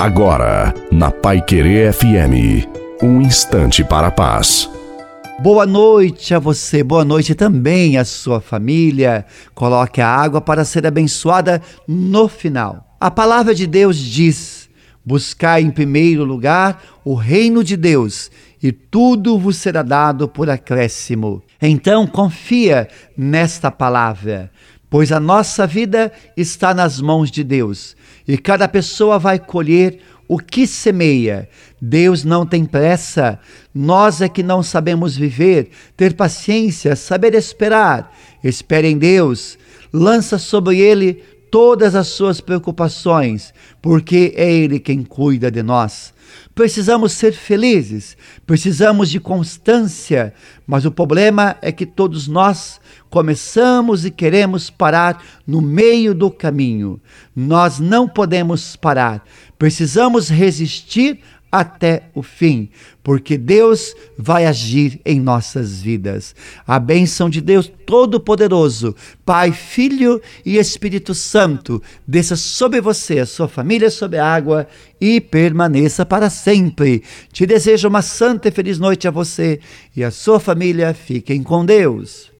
Agora, na Pai Querer FM, um instante para a paz. Boa noite a você, boa noite também à sua família. Coloque a água para ser abençoada no final. A palavra de Deus diz: Buscai em primeiro lugar o reino de Deus, e tudo vos será dado por acréscimo. Então confia nesta palavra pois a nossa vida está nas mãos de Deus e cada pessoa vai colher o que semeia. Deus não tem pressa, nós é que não sabemos viver, ter paciência, saber esperar. Espere em Deus, lança sobre Ele todas as suas preocupações, porque é Ele quem cuida de nós. Precisamos ser felizes, precisamos de constância, mas o problema é que todos nós começamos e queremos parar no meio do caminho. Nós não podemos parar, precisamos resistir até o fim, porque Deus vai agir em nossas vidas. A bênção de Deus Todo-Poderoso, Pai, Filho e Espírito Santo, desça sobre você, a sua família, sobre a água e permaneça para sempre. Te desejo uma santa e feliz noite a você e a sua família. Fiquem com Deus.